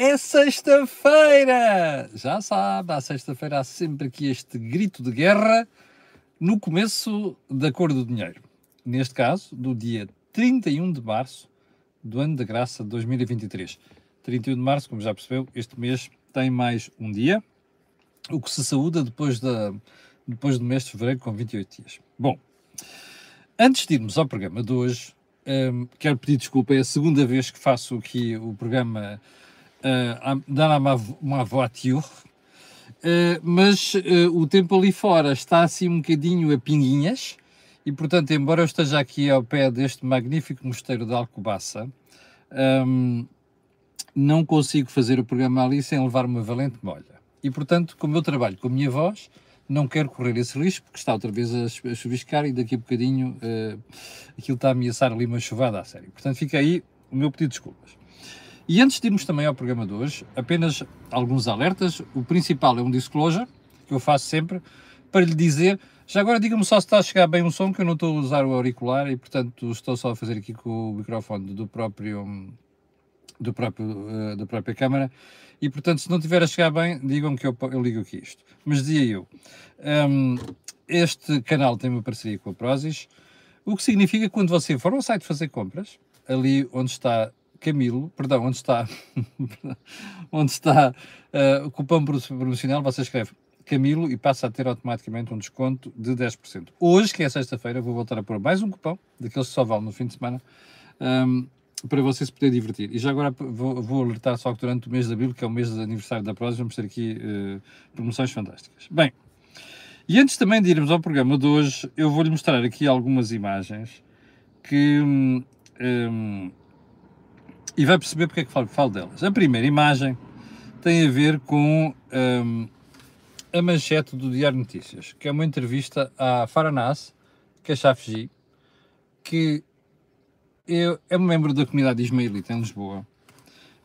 É sexta-feira! Já sabe, à sexta-feira há sempre aqui este grito de guerra no começo da cor do dinheiro. Neste caso, do dia 31 de março do ano da graça de 2023. 31 de março, como já percebeu, este mês tem mais um dia, o que se saúda depois, da, depois do mês de fevereiro com 28 dias. Bom, antes de irmos ao programa de hoje, um, quero pedir desculpa, é a segunda vez que faço aqui o programa uh, dans ma, ma voiture, uh, mas uh, o tempo ali fora está assim um bocadinho a pinguinhas, e portanto, embora eu esteja aqui ao pé deste magnífico mosteiro de Alcobaça, um, não consigo fazer o programa ali sem levar uma valente molha. E portanto, como eu trabalho com a minha voz, não quero correr esse risco, porque está outra vez a chuviscar e daqui a bocadinho uh, aquilo está a ameaçar ali uma chuvada a sério. Portanto, fica aí o meu pedido de desculpas. E antes de irmos também ao programa de hoje, apenas alguns alertas. O principal é um disclosure, que eu faço sempre, para lhe dizer. Já agora diga-me só se está a chegar bem o som, que eu não estou a usar o auricular e, portanto, estou só a fazer aqui com o microfone do próprio, do próprio, uh, da própria câmara. E, portanto, se não estiver a chegar bem, digam que eu, eu ligo aqui isto. Mas dizia eu, um, este canal tem uma parceria com a Prozis, o que significa que quando você for ao site fazer compras, ali onde está Camilo, perdão, onde está, onde está uh, o cupom promocional, você escreve Camilo e passa a ter automaticamente um desconto de 10%. Hoje, que é sexta-feira, vou voltar a pôr mais um cupom, daqueles que só vale no fim de semana, um, para você se poder divertir. E já agora vou, vou, alertar só que durante o mês de abril, que é o mês de aniversário da Prozis, vamos ter aqui uh, promoções fantásticas. Bem, e antes também de irmos ao programa de hoje, eu vou-lhe mostrar aqui algumas imagens que... Um, um, e vai perceber porque é que falo, falo delas. A primeira imagem tem a ver com um, a manchete do Diário Notícias, que é uma entrevista à Faranas Khashoggi, que é, é um membro da comunidade ismaelita em Lisboa,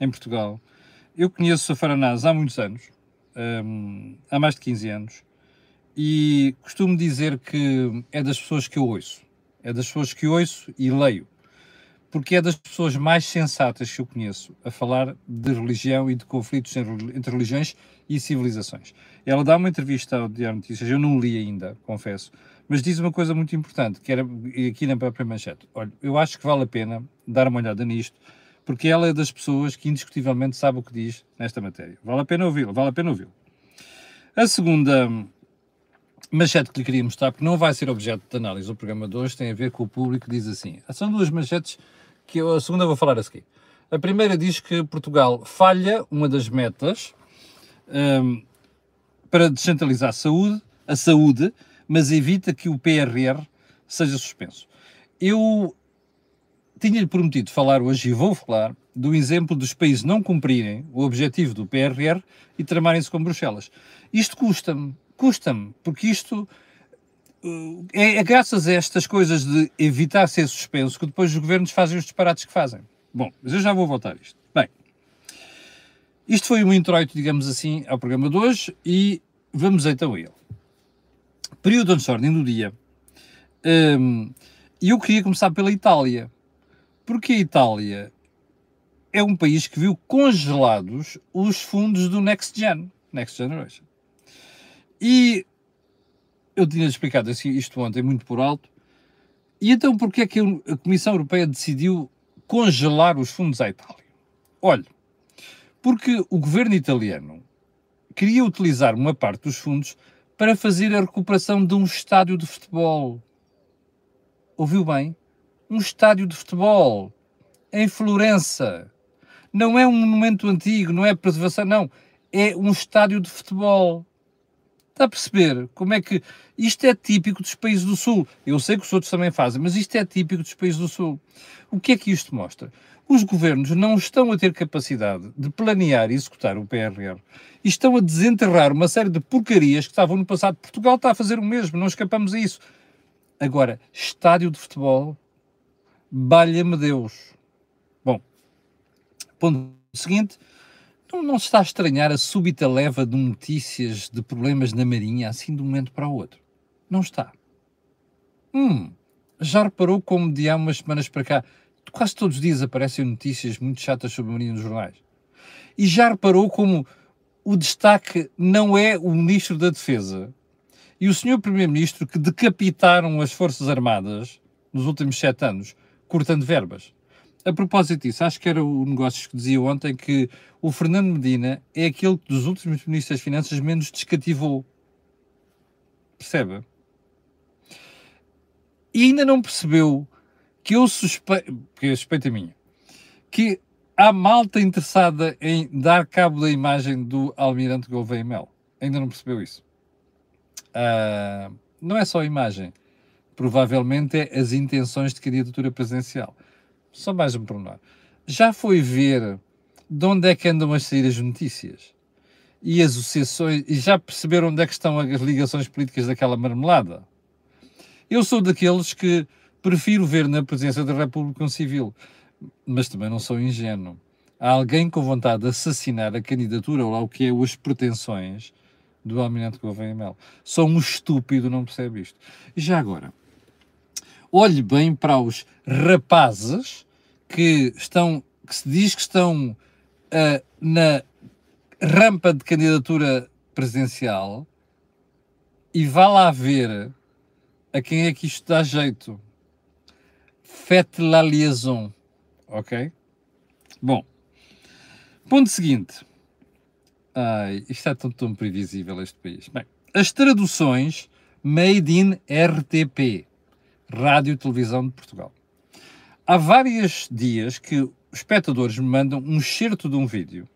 em Portugal. Eu conheço a Faranas há muitos anos, um, há mais de 15 anos, e costumo dizer que é das pessoas que eu ouço. É das pessoas que ouço e leio porque é das pessoas mais sensatas que eu conheço a falar de religião e de conflitos entre religiões e civilizações. Ela dá uma entrevista ao Diário Notícias, eu não li ainda, confesso, mas diz uma coisa muito importante, que era aqui na própria manchete. Olha, eu acho que vale a pena dar uma olhada nisto, porque ela é das pessoas que indiscutivelmente sabe o que diz nesta matéria. Vale a pena ouvi-la, vale a pena ouvi-la. A segunda manchete que lhe queria mostrar, porque não vai ser objeto de análise do programa de hoje, tem a ver com o público, diz assim, são duas manchetes que a segunda vou falar a seguir. A primeira diz que Portugal falha uma das metas um, para descentralizar a saúde, a saúde, mas evita que o PRR seja suspenso. Eu tinha-lhe prometido falar hoje e vou falar do exemplo dos países não cumprirem o objetivo do PRR e tramarem-se com Bruxelas. Isto custa-me, custa-me, porque isto é, é graças a estas coisas de evitar ser suspenso que depois os governos fazem os disparates que fazem. Bom, mas eu já vou voltar a isto. Bem, isto foi um introito, digamos assim, ao programa de hoje e vamos então a ele. Período de ordem do dia. Um, e eu queria começar pela Itália. Porque a Itália é um país que viu congelados os fundos do Next Gen, Next Generation. E eu tinha explicado assim, isto ontem muito por alto. E então porquê é que a Comissão Europeia decidiu congelar os fundos à Itália? Olha, porque o governo italiano queria utilizar uma parte dos fundos para fazer a recuperação de um estádio de futebol. Ouviu bem? Um estádio de futebol em Florença. Não é um monumento antigo, não é preservação, não. É um estádio de futebol. Está a perceber como é que isto é típico dos países do Sul? Eu sei que os outros também fazem, mas isto é típico dos países do Sul. O que é que isto mostra? Os governos não estão a ter capacidade de planear e executar o PRR e estão a desenterrar uma série de porcarias que estavam no passado. Portugal está a fazer o mesmo, não escapamos a isso. Agora, estádio de futebol, balha-me Deus. Bom, ponto seguinte não, não se está a estranhar a súbita leva de notícias de problemas na Marinha assim de um momento para o outro? Não está. Hum, já reparou como de há umas semanas para cá quase todos os dias aparecem notícias muito chatas sobre a Marinha nos jornais? E já reparou como o destaque não é o Ministro da Defesa e o Sr. Primeiro-Ministro que decapitaram as Forças Armadas nos últimos sete anos, cortando verbas. A propósito disso, acho que era o negócio que dizia ontem que o Fernando Medina é aquele que dos últimos ministros das Finanças menos descativou. Percebe? E ainda não percebeu que eu suspeito, porque a suspeita é minha, que há malta interessada em dar cabo da imagem do Almirante Gouveia Mel. Ainda não percebeu isso. Uh, não é só a imagem. Provavelmente é as intenções de candidatura presidencial. Só mais um pormenor. Já foi ver de onde é que andam a sair as notícias? E as associações, e já perceberam onde é que estão as ligações políticas daquela marmelada? Eu sou daqueles que prefiro ver na presença da República um civil, mas também não sou ingênuo. Há alguém com vontade de assassinar a candidatura ou lá o que é as pretensões do Almirante Gouveia Mel. Só um estúpido não percebe isto. E já agora, olhe bem para os rapazes que estão, que se diz que estão uh, na rampa de candidatura presidencial e vá lá ver a quem é que isto dá jeito. Faites la liaison, ok? Bom, ponto seguinte. Ai, isto é tão, tão previsível este país. Bem, as traduções made in RTP, Rádio e Televisão de Portugal. Há vários dias que espectadores me mandam um excerto de um vídeo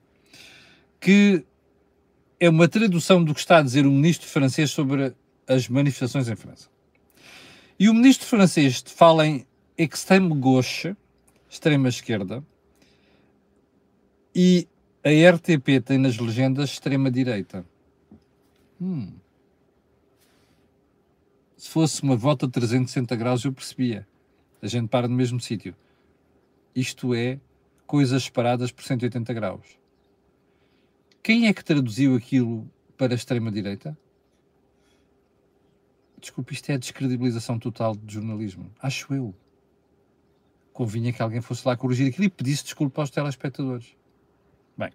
que é uma tradução do que está a dizer o ministro francês sobre as manifestações em França. E o ministro francês fala em extreme gauche, extrema esquerda, e a RTP tem nas legendas extrema-direita. Hum. Se fosse uma volta de 360 graus, eu percebia. A gente para no mesmo sítio. Isto é coisas separadas por 180 graus. Quem é que traduziu aquilo para a extrema-direita? Desculpe, isto é a descredibilização total de jornalismo. Acho eu. Convinha que alguém fosse lá corrigir aquilo e pedisse desculpa aos telespectadores. Bem.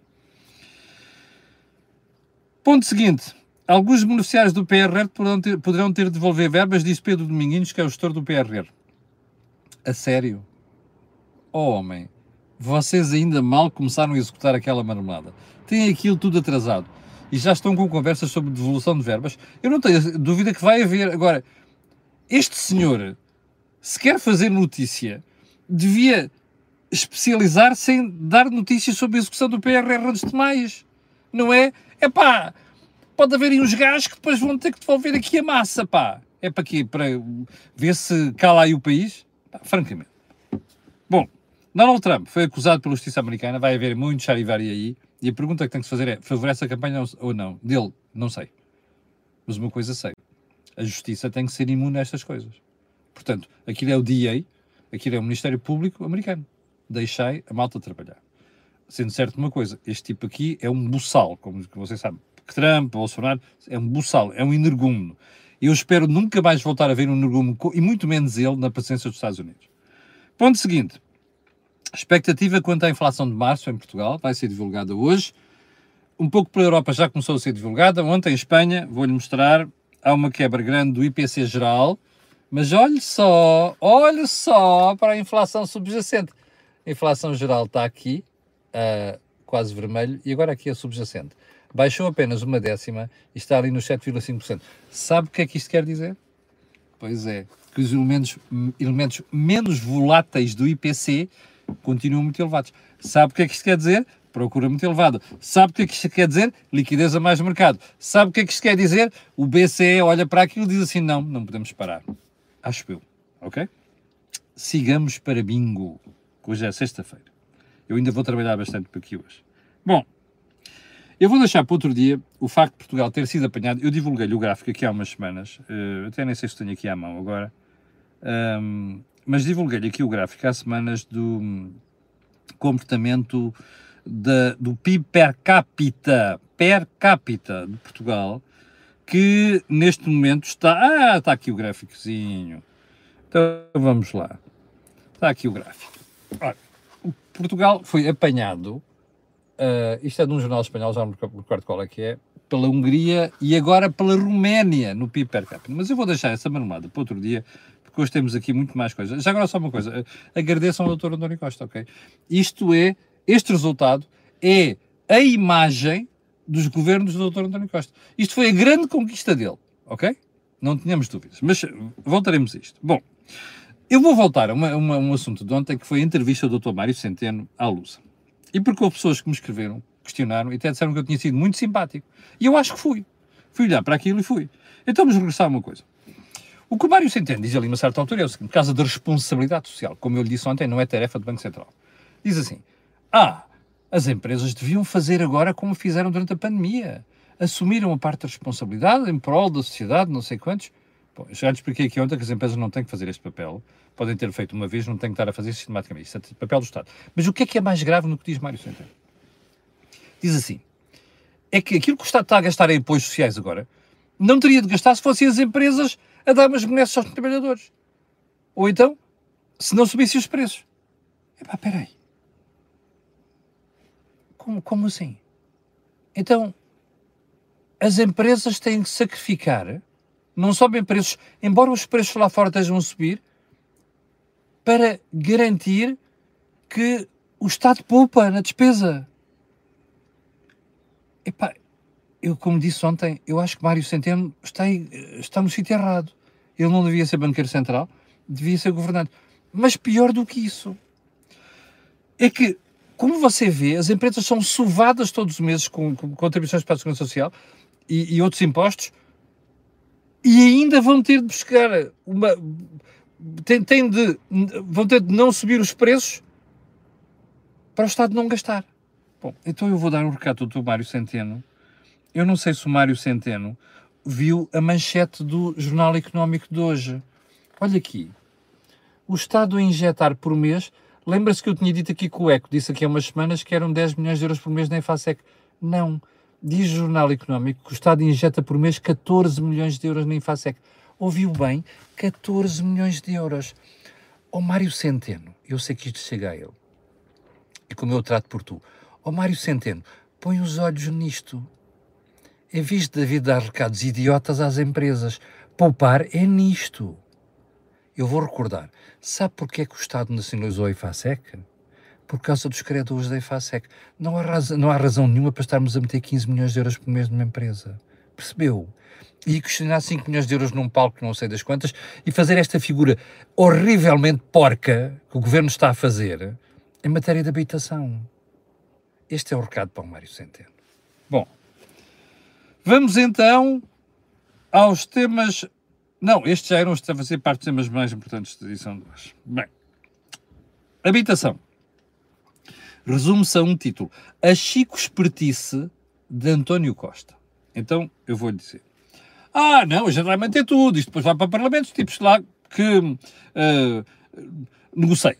Ponto seguinte. Alguns beneficiários do PRR poderão ter, poderão ter de devolver verbas, disse Pedro Dominguinhos, que é o gestor do PRR. A sério? Oh, homem, vocês ainda mal começaram a executar aquela marmelada. Têm aquilo tudo atrasado. E já estão com conversas sobre devolução de verbas. Eu não tenho dúvida que vai haver. Agora, este senhor, se quer fazer notícia, devia especializar-se em dar notícias sobre a execução do PRR antes de mais. Não é? É pá, pode haver aí uns gajos que depois vão ter que devolver aqui a massa, pá. É para quê? Para ver se cala aí o país? Pá, francamente. Bom, Donald Trump foi acusado pela justiça americana, vai haver muito charivari aí, e a pergunta que tem que se fazer é, favorece a campanha ou não? Dele, não sei. Mas uma coisa sei, a justiça tem que ser imune a estas coisas. Portanto, aquilo é o DA, aquilo é o Ministério Público americano deixei a malta trabalhar. Sendo certo uma coisa, este tipo aqui é um buçal, como vocês sabem. Trump, Bolsonaro, é um buçal, é um energúmeno. Eu espero nunca mais voltar a ver um energúmeno, e muito menos ele, na presença dos Estados Unidos. Ponto seguinte. Expectativa quanto à inflação de março em Portugal, vai ser divulgada hoje. Um pouco pela Europa já começou a ser divulgada. Ontem em Espanha, vou-lhe mostrar, há uma quebra grande do IPC geral, mas olhe só, olhe só para a inflação subjacente. A inflação geral está aqui, uh, quase vermelho, e agora aqui a subjacente. Baixou apenas uma décima e está ali nos 7,5%. Sabe o que é que isto quer dizer? Pois é, que os elementos, elementos menos voláteis do IPC continuam muito elevados. Sabe o que é que isto quer dizer? Procura muito elevada. Sabe o que é que isto quer dizer? Liquidez a mais mercado. Sabe o que é que isto quer dizer? O BCE olha para aquilo e diz assim: não, não podemos parar. Acho eu. Ok? Sigamos para bingo hoje é sexta-feira. Eu ainda vou trabalhar bastante por aqui hoje. Bom, eu vou deixar para outro dia o facto de Portugal ter sido apanhado. Eu divulguei-lhe o gráfico aqui há umas semanas, uh, até nem sei se tenho aqui à mão agora, um, mas divulguei-lhe aqui o gráfico há semanas do comportamento da, do PIB per capita, per capita de Portugal, que neste momento está. Ah, está aqui o gráficozinho. Então vamos lá. Está aqui o gráfico. Portugal foi apanhado uh, isto é de um jornal espanhol, já não me recordo qual é que é, pela Hungria e agora pela Roménia no PIB per capita. Mas eu vou deixar essa marmelada para outro dia, porque hoje temos aqui muito mais coisas. Já agora só uma coisa, agradeçam ao Dr. António Costa, ok? Isto é, este resultado é a imagem dos governos do Dr. António Costa. Isto foi a grande conquista dele, ok? Não tínhamos dúvidas. Mas voltaremos a isto. Bom, eu vou voltar a uma, uma, um assunto de ontem que foi a entrevista do Dr. Mário Centeno à Lusa. E porque houve pessoas que me escreveram, questionaram e até disseram que eu tinha sido muito simpático. E eu acho que fui. Fui olhar para aquilo e fui. Então vamos regressar a uma coisa. O que o Mário Centeno diz ali, uma certa altura, é o seguinte: casa da responsabilidade social, como eu lhe disse ontem, não é tarefa do Banco Central. Diz assim: Ah, as empresas deviam fazer agora como fizeram durante a pandemia. Assumiram a parte da responsabilidade em prol da sociedade, não sei quantos. Bom, já lhe expliquei aqui ontem que as empresas não têm que fazer este papel. Podem ter feito uma vez, não têm que estar a fazer sistematicamente. Isso é papel do Estado. Mas o que é que é mais grave no que diz Mário Centeno? Diz assim: é que aquilo que o Estado está a gastar em apoios sociais agora não teria de gastar se fossem as empresas a dar umas benesses aos trabalhadores. Ou então, se não subissem os preços. Epá, peraí. Como, como assim? Então, as empresas têm que sacrificar, não sobem preços, embora os preços lá fora estejam a subir, para garantir que o Estado poupa na despesa. Epá, eu, como disse ontem, eu acho que Mário Centeno está, está no sítio errado. Ele não devia ser banqueiro central, devia ser governante. Mas pior do que isso, é que, como você vê, as empresas são sovadas todos os meses com, com contribuições para a Segurança Social e, e outros impostos e ainda vão ter de buscar uma. Tem, de, vão ter de não subir os preços para o Estado não gastar. Bom, então eu vou dar um recado ao Mário Centeno. Eu não sei se o Mário Centeno viu a manchete do Jornal Económico de hoje. Olha aqui. O Estado a injetar por mês. Lembra-se que eu tinha dito aqui que o ECO disse aqui há umas semanas que eram 10 milhões de euros por mês na EFASEC. Não. Diz o Jornal Económico que o Estado injeta por mês 14 milhões de euros na EFASEC. Ouviu bem? 14 milhões de euros. Oh, Mário Centeno, eu sei que isto chega a ele. E como eu trato por tu. Oh, Mário Centeno, põe os olhos nisto. Em vez de David dar recados idiotas às empresas, poupar é nisto. Eu vou recordar. Sabe porquê é que o Estado nacionalizou a IFASEC? Por causa dos credores da IFASEC. Não há, não há razão nenhuma para estarmos a meter 15 milhões de euros por mês numa empresa. Percebeu? E questionar 5 milhões de euros num palco, não sei das quantas, e fazer esta figura horrivelmente porca que o governo está a fazer em matéria de habitação. Este é o recado para o Mário Centeno. Bom, vamos então aos temas. Não, estes já eram a fazer parte dos temas mais importantes da edição de hoje. Bem, habitação. Resume-se a um título: A Chico Espertice de António Costa. Então, eu vou-lhe dizer. Ah, não, a gente vai manter tudo. Isto depois vai para parlamentos, tipos lá que uh, negociem.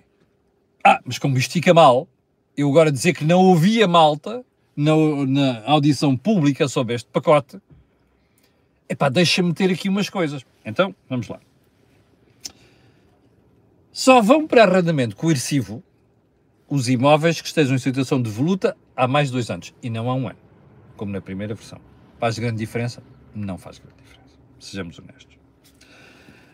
Ah, mas como isto fica mal, eu agora dizer que não ouvia malta na, na audição pública sobre este pacote, epá, deixa-me ter aqui umas coisas. Então, vamos lá. Só vão para arrendamento coercivo os imóveis que estejam em situação de voluta há mais de dois anos e não há um ano, como na primeira versão. Faz grande diferença? Não faz grande. Sejamos honestos.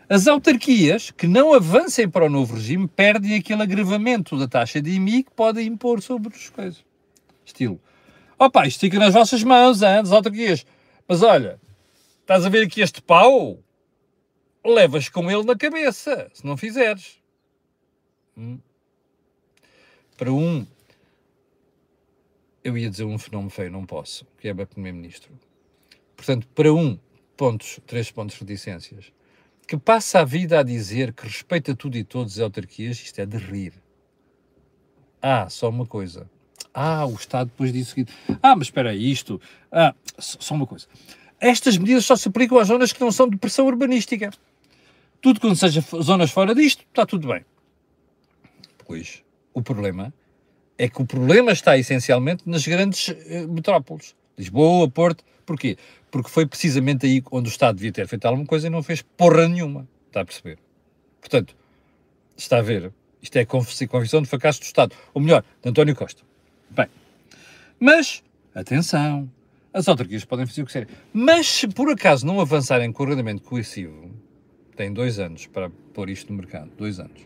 As autarquias que não avancem para o novo regime perdem aquele agravamento da taxa de IMI que podem impor sobre as coisas. Estilo. Opa, isto fica nas vossas mãos, hein, das autarquias. Mas olha, estás a ver aqui este pau? Levas com ele na cabeça, se não fizeres. Hum. Para um, eu ia dizer um fenómeno feio, não posso, que é para Primeiro-Ministro. Portanto, para um, pontos, três pontos reticências que passa a vida a dizer que respeita tudo e todos as autarquias, isto é de rir. Ah, só uma coisa. Ah, o Estado depois disse o seguinte. Ah, mas espera aí, isto. Ah, só uma coisa. Estas medidas só se aplicam às zonas que não são de pressão urbanística. Tudo quando seja zonas fora disto, está tudo bem. Pois, o problema é que o problema está essencialmente nas grandes eh, metrópoles. Lisboa, Porto. Porquê? porque foi precisamente aí onde o Estado devia ter feito alguma coisa e não fez porra nenhuma. Está a perceber? Portanto, está a ver, isto é confissão de fracasso do Estado. Ou melhor, de António Costa. Bem, Mas, atenção, as autarquias podem fazer o que quiserem. Mas se por acaso não avançarem com o arrendamento coercivo, têm dois anos para pôr isto no mercado, dois anos.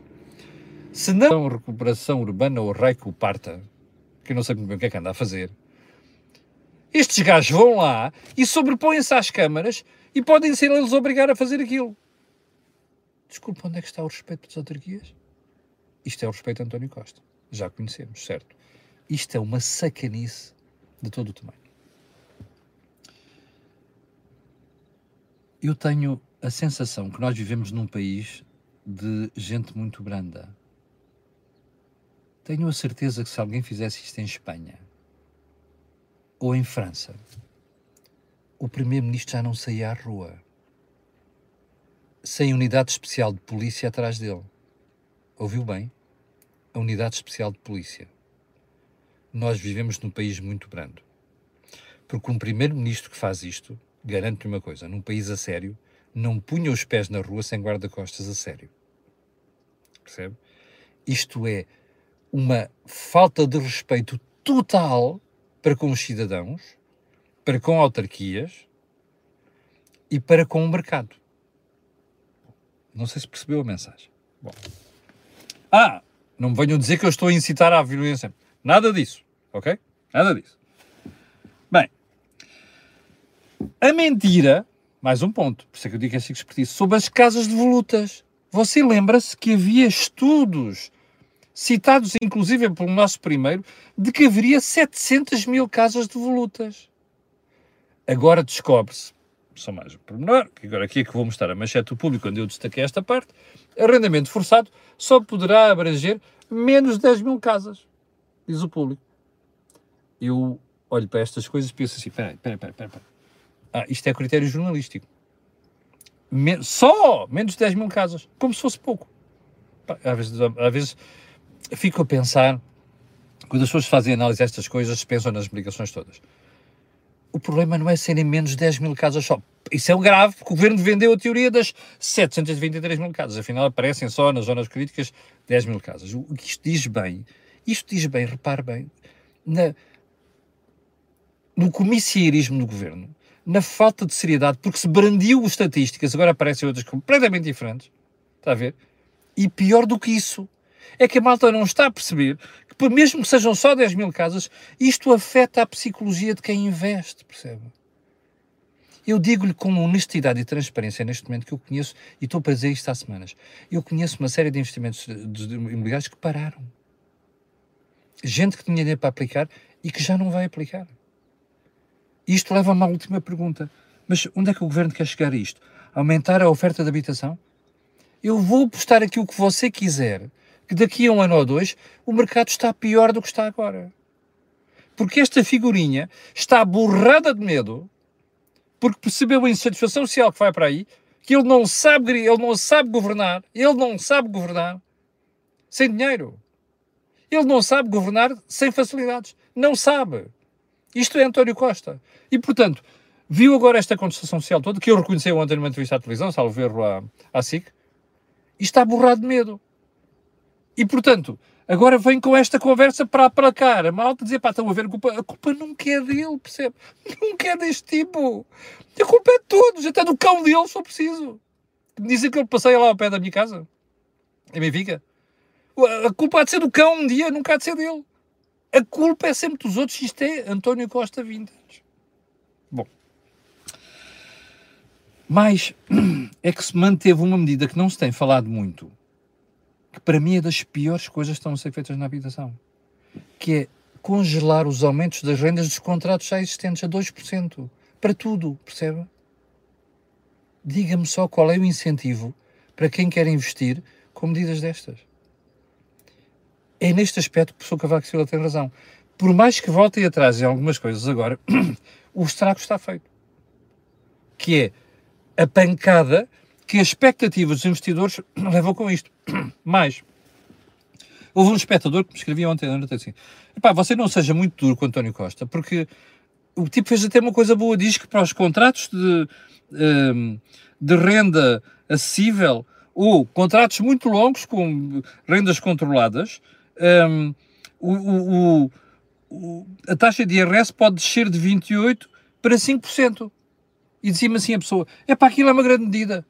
Se não recuperação urbana ou que o parta, que eu não sei muito bem o que é que anda a fazer, estes gajos vão lá e sobrepõem-se às câmaras e podem ser eles obrigar a fazer aquilo. Desculpa, onde é que está o respeito das autarquias? Isto é o respeito a António Costa. Já conhecemos, certo? Isto é uma sacanice de todo o tamanho. Eu tenho a sensação que nós vivemos num país de gente muito branda. Tenho a certeza que se alguém fizesse isto em Espanha ou em França, o primeiro-ministro já não saía à rua sem unidade especial de polícia atrás dele. Ouviu bem? A unidade especial de polícia. Nós vivemos num país muito brando. Porque um primeiro-ministro que faz isto, garanto-lhe uma coisa, num país a sério, não punha os pés na rua sem guarda-costas a sério. Percebe? Isto é uma falta de respeito total para com os cidadãos, para com autarquias e para com o mercado. Não sei se percebeu a mensagem. Bom. Ah, não me venham dizer que eu estou a incitar à violência. Nada disso, ok? Nada disso. Bem, a mentira, mais um ponto, por isso é que eu digo que é expertise, sobre as casas de volutas. Você lembra-se que havia estudos, citados inclusive pelo nosso primeiro, de que haveria 700 mil casas de volutas. Agora descobre-se, só mais um pormenor, que agora aqui é que vou mostrar a manchete do público, quando eu destaquei esta parte, arrendamento forçado só poderá abranger menos de 10 mil casas, diz o público. Eu olho para estas coisas e penso assim, espera espera espera Ah, isto é critério jornalístico. Men só menos de 10 mil casas, como se fosse pouco. Às vezes, às vezes fico a pensar, quando as pessoas fazem análise destas coisas, pensam nas obrigações todas o problema não é serem menos 10 mil casas só. Isso é o grave, porque o governo vendeu a teoria das 723 mil casas. Afinal, aparecem só nas zonas críticas 10 mil casas. O que isto diz bem, isto diz bem, repare bem, na, no comissierismo do governo, na falta de seriedade, porque se brandiu estatísticas, agora aparecem outras completamente diferentes. Está a ver? E pior do que isso, é que a malta não está a perceber que, mesmo que sejam só 10 mil casas, isto afeta a psicologia de quem investe, percebe? Eu digo-lhe com honestidade e transparência neste momento que eu conheço, e estou para dizer isto há semanas, eu conheço uma série de investimentos imobiliários que pararam. Gente que tinha dinheiro para aplicar e que já não vai aplicar. Isto leva-me à última pergunta. Mas onde é que o governo quer chegar a isto? Aumentar a oferta de habitação? Eu vou postar aqui o que você quiser, que daqui a um ano ou dois o mercado está pior do que está agora. Porque esta figurinha está borrada de medo, porque percebeu a insatisfação social que vai para aí, que ele não sabe, ele não sabe governar, ele não sabe governar sem dinheiro. Ele não sabe governar sem facilidades. Não sabe. Isto é António Costa. E, portanto, viu agora esta contestação social toda, que eu reconheci ontem numa entrevista à televisão, salvo erro à, à SIC, e está borrado de medo. E, portanto, agora vem com esta conversa para aplacar a malta, dizer, pá, estão a ver a culpa. A culpa nunca é dele, percebe? Nunca é deste tipo. A culpa é de todos, até do cão dele, for preciso. Me dizem que ele passeia lá ao pé da minha casa, em Benfica. A culpa há de ser do cão um dia, nunca há de ser dele. A culpa é sempre dos outros. Isto é António Costa Vintage. Bom. Mas é que se manteve uma medida que não se tem falado muito, que para mim é das piores coisas que estão a ser feitas na habitação, que é congelar os aumentos das rendas dos contratos já existentes a 2%, para tudo, percebe? Diga-me só qual é o incentivo para quem quer investir com medidas destas. É neste aspecto que o professor Cavaco Silva tem razão. Por mais que voltem atrás em algumas coisas agora, o estrago está feito. Que é a pancada que as expectativas dos investidores levam com isto. Mais, houve um espectador que me escrevia ontem à assim: pá, você não seja muito duro com António Costa, porque o tipo fez até uma coisa boa, diz que para os contratos de, um, de renda acessível ou contratos muito longos com rendas controladas, um, o, o, o, a taxa de IRS pode descer de 28% para 5%. E dizia-me assim a pessoa: é para aquilo é uma grande medida.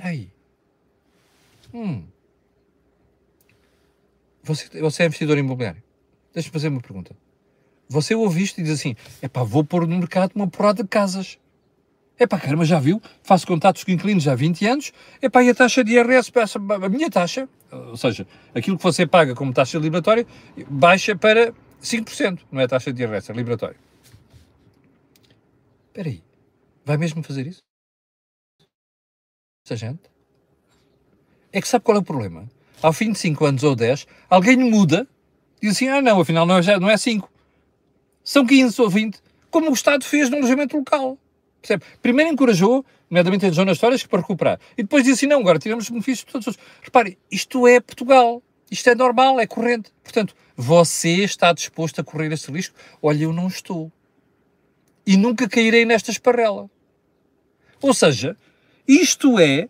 Espera aí. Hum. Você, você é investidor imobiliário. Deixa-me fazer uma pergunta. Você ouve isto e diz assim: é pá, vou pôr no mercado uma porrada de casas. É pá, caramba, já viu? Faço contatos com inquilinos há 20 anos. É pá, e a taxa de IRS, a minha taxa, ou seja, aquilo que você paga como taxa liberatória, baixa para 5%. Não é a taxa de IRS, é liberatória. Espera aí. Vai mesmo fazer isso? Essa gente? É que sabe qual é o problema? Ao fim de 5 anos ou 10, alguém muda e diz assim: ah, não, afinal não é, não é 5. São 15 ou 20, como o Estado fez no alojamento local. Percebe? Primeiro encorajou, nomeadamente em zonas histórias, para recuperar. E depois disse assim: não, agora tiramos os benefícios de todos os. Repare, isto é Portugal. Isto é normal, é corrente. Portanto, você está disposto a correr esse risco? Olha, eu não estou. E nunca cairei nesta esparrela. Ou seja, isto é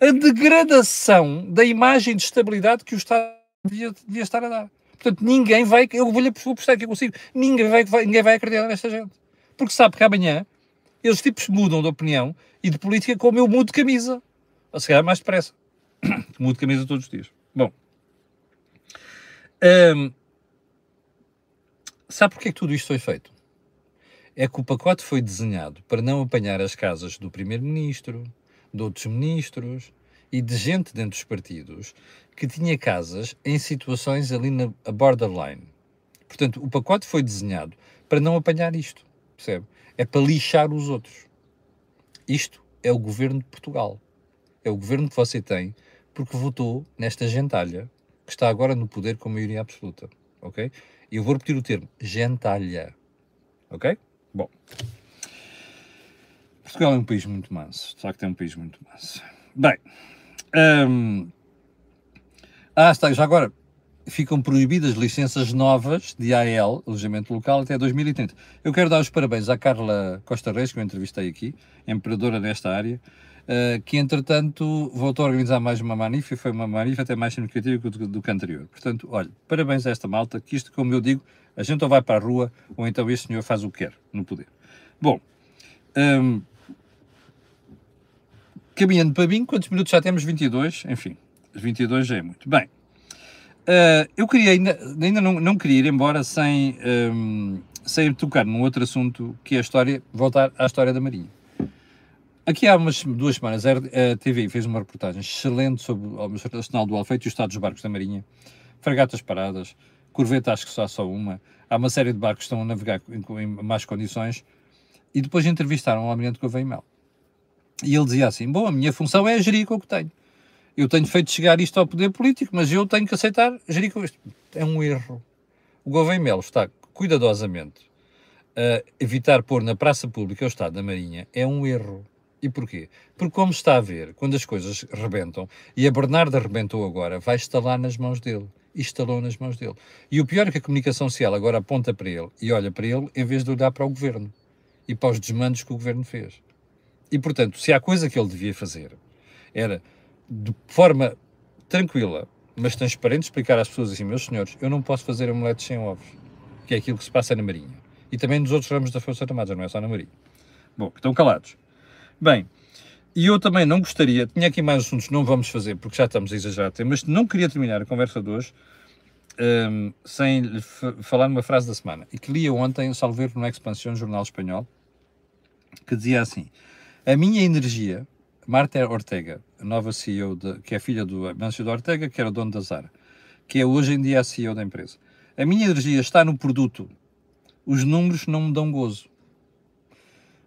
a degradação da imagem de estabilidade que o Estado devia, devia estar a dar. Portanto, ninguém vai, eu vou-lhe apostar que eu consigo, ninguém vai, ninguém vai acreditar nesta gente. Porque sabe que amanhã eles tipos mudam de opinião e de política como eu mudo de camisa. Ou se calhar mais depressa. mudo de camisa todos os dias. Bom. Hum, sabe porquê que tudo isto foi feito? É que o pacote foi desenhado para não apanhar as casas do primeiro-ministro, de outros ministros e de gente dentro dos partidos que tinha casas em situações ali na borderline. Portanto, o pacote foi desenhado para não apanhar isto, percebe? É para lixar os outros. Isto é o governo de Portugal. É o governo que você tem porque votou nesta gentalha que está agora no poder com maioria absoluta, ok? E eu vou repetir o termo, gentalha, ok? Bom. Portugal é um país muito manso, de facto é um país muito manso. Bem, hum, ah, está, já agora, ficam proibidas licenças novas de AL, alojamento local, até 2030. Eu quero dar os parabéns à Carla Costa Reis, que eu entrevistei aqui, empreendedora nesta área, uh, que entretanto voltou a organizar mais uma manifa e foi uma manifa até mais significativa do, do que a anterior. Portanto, olha, parabéns a esta malta, que isto, como eu digo, a gente ou vai para a rua ou então este senhor faz o que quer no poder. Bom, um, caminhando para mim, quantos minutos já temos? 22, enfim, 22 já é muito. Bem, uh, eu queria, ainda, ainda não, não queria ir embora sem, um, sem tocar num outro assunto que é a história, voltar à história da Marinha. Aqui há umas duas semanas a TV fez uma reportagem excelente sobre o Arsenal do Alfeito e o estado dos barcos da Marinha, fragatas paradas, corveta acho que só há só uma, há uma série de barcos que estão a navegar em, em más condições, e depois entrevistaram o Almirante Gouveia Mel. E ele dizia assim, bom, a minha função é gerir com o que tenho. Eu tenho feito chegar isto ao poder político, mas eu tenho que aceitar gerir com isto. É um erro. O Gouveia Mel está cuidadosamente a evitar pôr na praça pública o Estado da Marinha. É um erro. E porquê? Porque como está a ver, quando as coisas rebentam, e a Bernarda rebentou agora, vai estalar nas mãos dele. E estalou nas mãos dele. E o pior é que a comunicação social agora aponta para ele e olha para ele em vez de olhar para o governo e para os desmandos que o governo fez. E, portanto, se há coisa que ele devia fazer era, de forma tranquila, mas transparente, explicar às pessoas assim, meus senhores, eu não posso fazer omeletes sem ovos, que é aquilo que se passa na Marinha. E também nos outros ramos da Força Armada, não é só na Marinha. Bom, estão calados. Bem, e eu também não gostaria, tinha aqui mais assuntos, não vamos fazer, porque já estamos a exagerar, mas não queria terminar a conversa de hoje um, sem falar numa frase da semana, e que lia ontem, salver no Expansión, jornal espanhol, que dizia assim, a minha energia, Marta Ortega, a nova CEO, de, que é filha do Mancio Ortega, que era dono da Zara, que é hoje em dia a CEO da empresa, a minha energia está no produto, os números não me dão gozo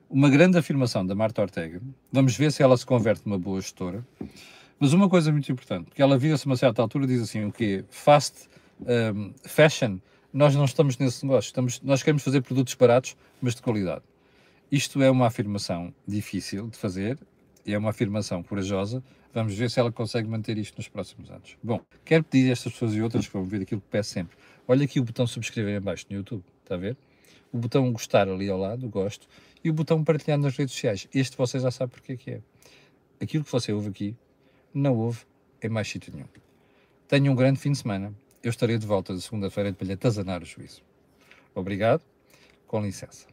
uma grande afirmação da Marta Ortega. Vamos ver se ela se converte numa boa gestora. Mas uma coisa muito importante, porque ela vira-se a uma certa altura e diz assim, o quê? Fast um, fashion, nós não estamos nesse negócio. Estamos, nós queremos fazer produtos baratos, mas de qualidade. Isto é uma afirmação difícil de fazer, e é uma afirmação corajosa. Vamos ver se ela consegue manter isto nos próximos anos. Bom, quero pedir a estas pessoas e outras que vão ver aquilo que peço sempre. Olha aqui o botão subscrever em baixo no YouTube, está a ver? O botão gostar ali ao lado, gosto e o botão partilhar nas redes sociais. Este você já sabe porque é que é. Aquilo que você ouve aqui, não ouve em mais sítio nenhum. Tenha um grande fim de semana. Eu estarei de volta de segunda-feira para lhe atazanar o juízo. Obrigado, com licença.